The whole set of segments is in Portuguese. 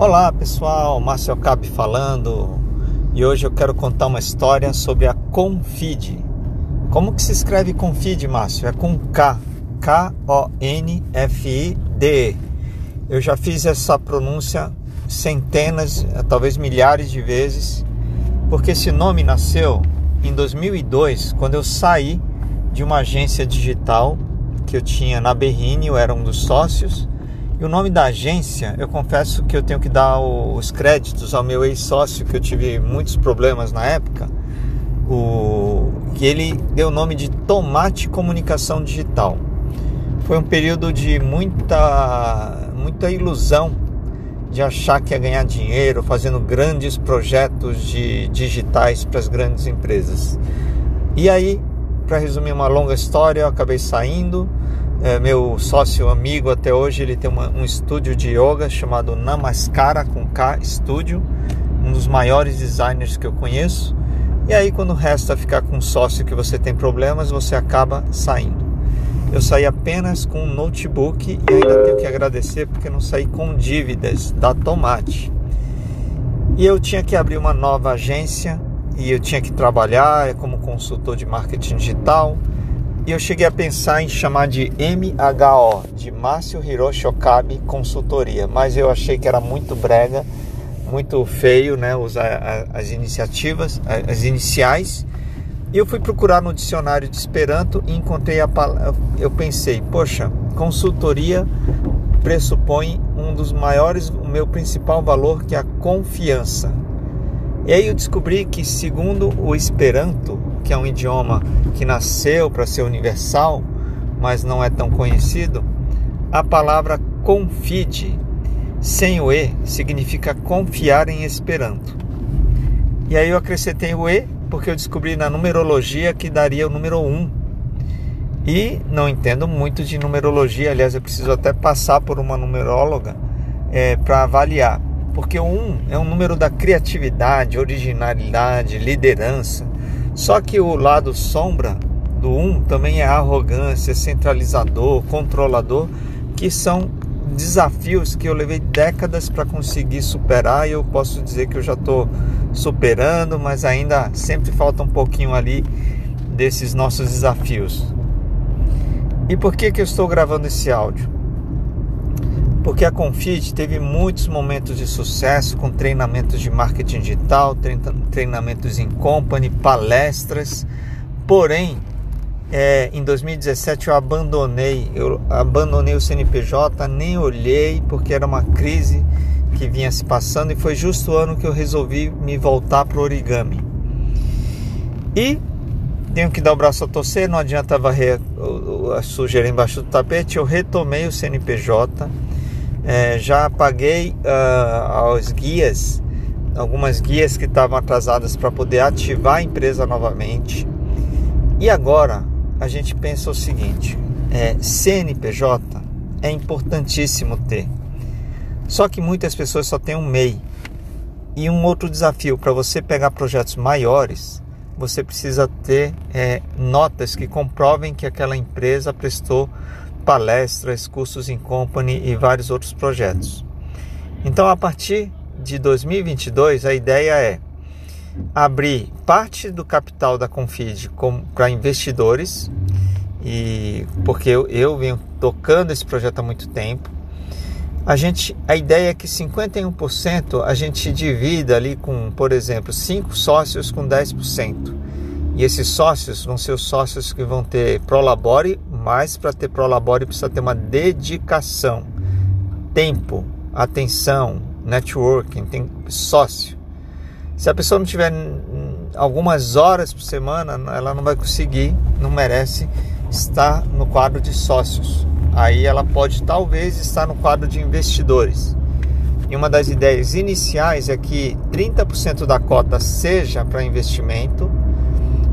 Olá pessoal, Márcio Cap falando e hoje eu quero contar uma história sobre a Confid. Como que se escreve Confid, Márcio? É com K, K-O-N-F-I-D. Eu já fiz essa pronúncia centenas, talvez milhares de vezes, porque esse nome nasceu em 2002, quando eu saí de uma agência digital que eu tinha na Berrine, eu era um dos sócios. E o nome da agência, eu confesso que eu tenho que dar os créditos ao meu ex-sócio, que eu tive muitos problemas na época, o, que ele deu o nome de Tomate Comunicação Digital. Foi um período de muita, muita ilusão de achar que ia ganhar dinheiro fazendo grandes projetos de digitais para as grandes empresas. E aí para resumir uma longa história, eu acabei saindo. É, meu sócio amigo até hoje ele tem uma, um estúdio de yoga chamado Namaskara com K Studio, um dos maiores designers que eu conheço. E aí quando resta ficar com um sócio que você tem problemas, você acaba saindo. Eu saí apenas com um notebook e ainda tenho que agradecer porque não saí com dívidas da Tomate. E eu tinha que abrir uma nova agência e eu tinha que trabalhar como consultor de marketing digital. E eu cheguei a pensar em chamar de MHO, de Márcio Hiroshi Okabe Consultoria, mas eu achei que era muito brega, muito feio, né, usar as iniciativas, as iniciais. E eu fui procurar no dicionário de Esperanto e encontrei a palavra. Eu pensei, poxa, consultoria pressupõe um dos maiores, o meu principal valor, que é a confiança. E aí eu descobri que, segundo o Esperanto, que é um idioma que nasceu para ser universal, mas não é tão conhecido, a palavra confide, sem o E, significa confiar em Esperanto. E aí eu acrescentei o E porque eu descobri na numerologia que daria o número 1. E não entendo muito de numerologia, aliás, eu preciso até passar por uma numeróloga é, para avaliar porque o 1 é um número da criatividade, originalidade, liderança. Só que o lado sombra do 1 também é arrogância, centralizador, controlador, que são desafios que eu levei décadas para conseguir superar e eu posso dizer que eu já estou superando, mas ainda sempre falta um pouquinho ali desses nossos desafios. E por que, que eu estou gravando esse áudio? Porque a Confit teve muitos momentos de sucesso com treinamentos de marketing digital, treinamentos em company, palestras. Porém, é, em 2017 eu abandonei, eu abandonei o CNPJ, nem olhei porque era uma crise que vinha se passando e foi justo o ano que eu resolvi me voltar para o origami. E tenho que dar o braço a torcer, não adianta varrer a sujeira embaixo do tapete, eu retomei o CNPJ é, já paguei uh, aos guias, algumas guias que estavam atrasadas para poder ativar a empresa novamente. E agora a gente pensa o seguinte: é, CNPJ é importantíssimo ter. Só que muitas pessoas só têm um MEI. E um outro desafio para você pegar projetos maiores, você precisa ter é, notas que comprovem que aquela empresa prestou palestras, cursos em company e vários outros projetos. Então, a partir de 2022, a ideia é abrir parte do capital da Confid para investidores e porque eu, eu venho tocando esse projeto há muito tempo. A gente, a ideia é que 51% a gente divida ali com, por exemplo, cinco sócios com 10%. E esses sócios vão ser os sócios que vão ter Prolabore mas para ter Prolabore precisa ter uma dedicação, tempo, atenção, networking, tem sócio. Se a pessoa não tiver algumas horas por semana, ela não vai conseguir, não merece estar no quadro de sócios. Aí ela pode talvez estar no quadro de investidores. E uma das ideias iniciais é que 30% da cota seja para investimento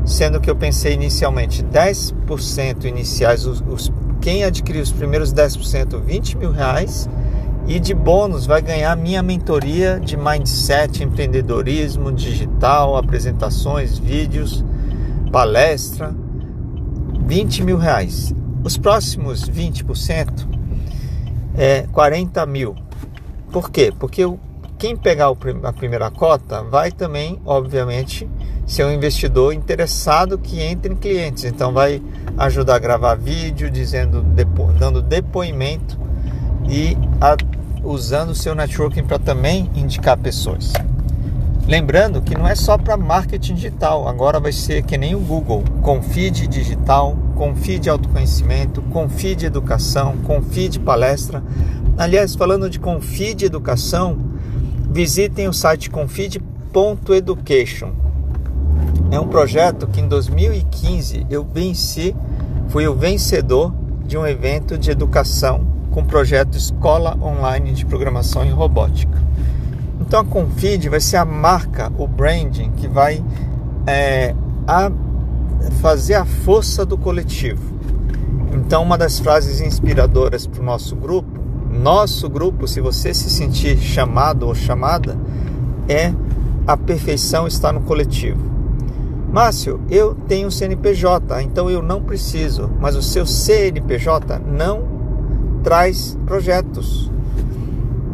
sendo que eu pensei inicialmente 10% iniciais, os, os, quem adquirir os primeiros 10%, 20 mil reais, e de bônus vai ganhar minha mentoria de mindset, empreendedorismo digital, apresentações, vídeos, palestra, 20 mil reais. Os próximos 20% é 40 mil. Por quê? Porque eu quem pegar a primeira cota vai também, obviamente, ser um investidor interessado que entre em clientes. Então vai ajudar a gravar vídeo, dizendo, depo, dando depoimento e a, usando o seu networking para também indicar pessoas. Lembrando que não é só para marketing digital, agora vai ser que nem o Google, feed digital, feed autoconhecimento, feed educação, feed palestra. Aliás, falando de Confid Educação, visitem o site confid.education. É um projeto que em 2015 eu venci, fui o vencedor de um evento de educação com o projeto Escola Online de Programação em Robótica. Então a Confid vai ser a marca, o branding que vai é, a fazer a força do coletivo. Então uma das frases inspiradoras para o nosso grupo, nosso grupo, se você se sentir chamado ou chamada, é a perfeição está no coletivo. Márcio, eu tenho CNPJ, então eu não preciso, mas o seu CNPJ não traz projetos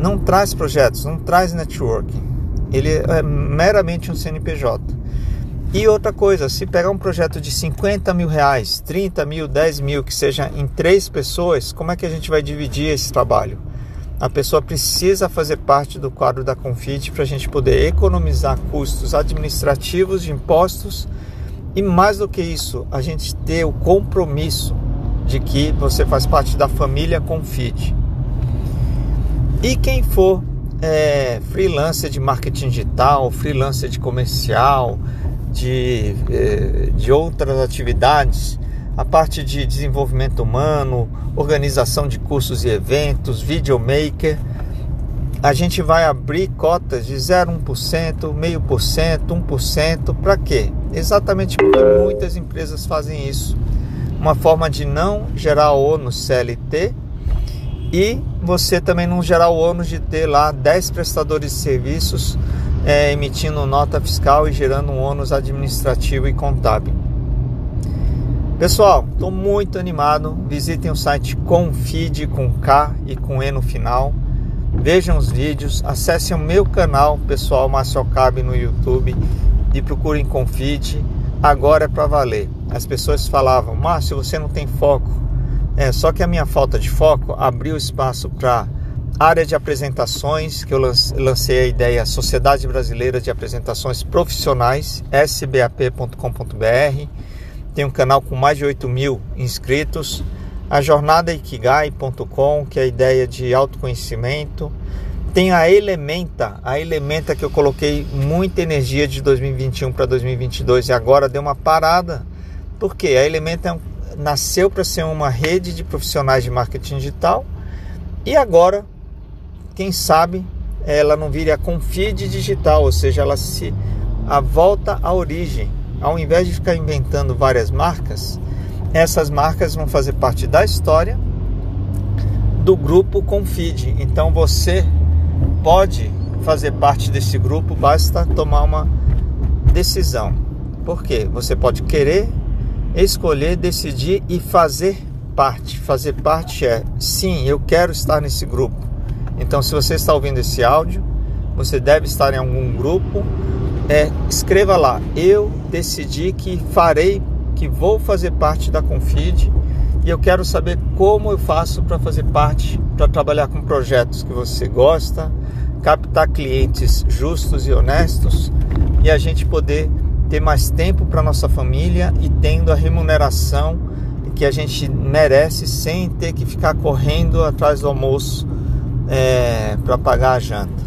não traz projetos, não traz networking. Ele é meramente um CNPJ. E outra coisa, se pegar um projeto de 50 mil reais, 30 mil, 10 mil, que seja em três pessoas, como é que a gente vai dividir esse trabalho? A pessoa precisa fazer parte do quadro da Confit para a gente poder economizar custos administrativos de impostos e mais do que isso, a gente ter o compromisso de que você faz parte da família Confit. E quem for é, freelancer de marketing digital, freelancer de comercial, de, é, de outras atividades, a parte de desenvolvimento humano, organização de cursos e eventos, videomaker, a gente vai abrir cotas de 0,1%, meio por cento, 1%, para quê? Exatamente porque muitas empresas fazem isso. Uma forma de não gerar ônus CLT e você também não gerar o ônus de ter lá 10 prestadores de serviços é, emitindo nota fiscal e gerando um ônus administrativo e contábil. Pessoal, estou muito animado. Visitem o site Confid com K e com E no final. Vejam os vídeos, acessem o meu canal pessoal Márcio Alcabe no YouTube e procurem Confid. Agora é para valer. As pessoas falavam, Márcio, você não tem foco. É, só que a minha falta de foco abriu espaço para área de apresentações, que eu lancei a ideia Sociedade Brasileira de Apresentações Profissionais, sbap.com.br. Tem um canal com mais de 8 mil inscritos. A jornada ikigai.com, que é a ideia de autoconhecimento. Tem a Elementa, a Elementa que eu coloquei muita energia de 2021 para 2022 e agora deu uma parada. Porque a Elementa é nasceu para ser uma rede de profissionais de marketing digital e agora, quem sabe, ela não vire a Confid digital, ou seja, ela se a volta à origem. Ao invés de ficar inventando várias marcas, essas marcas vão fazer parte da história do grupo Confid. Então você pode fazer parte desse grupo, basta tomar uma decisão. Por quê? Você pode querer escolher, decidir e fazer parte. Fazer parte é sim, eu quero estar nesse grupo. Então, se você está ouvindo esse áudio, você deve estar em algum grupo. É, escreva lá, eu decidi que farei, que vou fazer parte da Confid e eu quero saber como eu faço para fazer parte, para trabalhar com projetos que você gosta, captar clientes justos e honestos e a gente poder ter mais tempo para nossa família e tendo a remuneração que a gente merece sem ter que ficar correndo atrás do almoço é, para pagar a janta.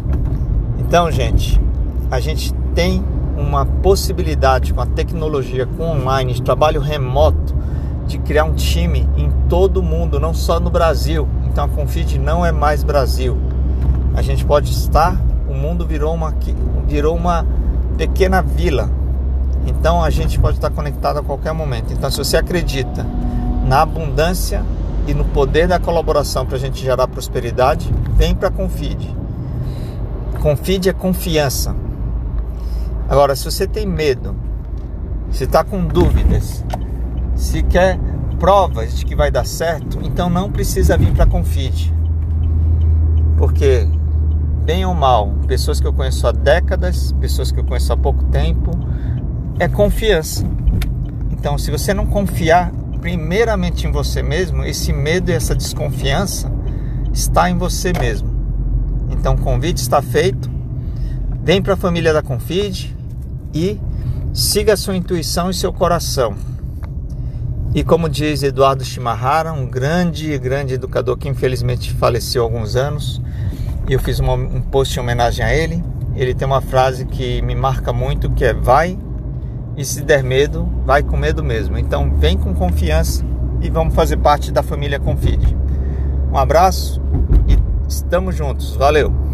Então, gente, a gente tem uma possibilidade com a tecnologia, com online, de trabalho remoto, de criar um time em todo o mundo, não só no Brasil. Então a Confid não é mais Brasil. A gente pode estar, o mundo virou uma, virou uma pequena vila então a gente pode estar conectado a qualquer momento. Então, se você acredita na abundância e no poder da colaboração para a gente gerar prosperidade, vem para Confide. Confide é confiança. Agora, se você tem medo, se está com dúvidas, se quer provas de que vai dar certo, então não precisa vir para Confide. Porque bem ou mal, pessoas que eu conheço há décadas, pessoas que eu conheço há pouco tempo, é confiança. Então, se você não confiar primeiramente em você mesmo, esse medo e essa desconfiança está em você mesmo. Então, o convite está feito. Vem para a família da Confide e siga a sua intuição e seu coração. E como diz Eduardo Shimahara, um grande, grande educador que infelizmente faleceu há alguns anos, e eu fiz um post em homenagem a ele. Ele tem uma frase que me marca muito, que é vai e se der medo, vai com medo mesmo. Então vem com confiança e vamos fazer parte da família Confide. Um abraço e estamos juntos. Valeu!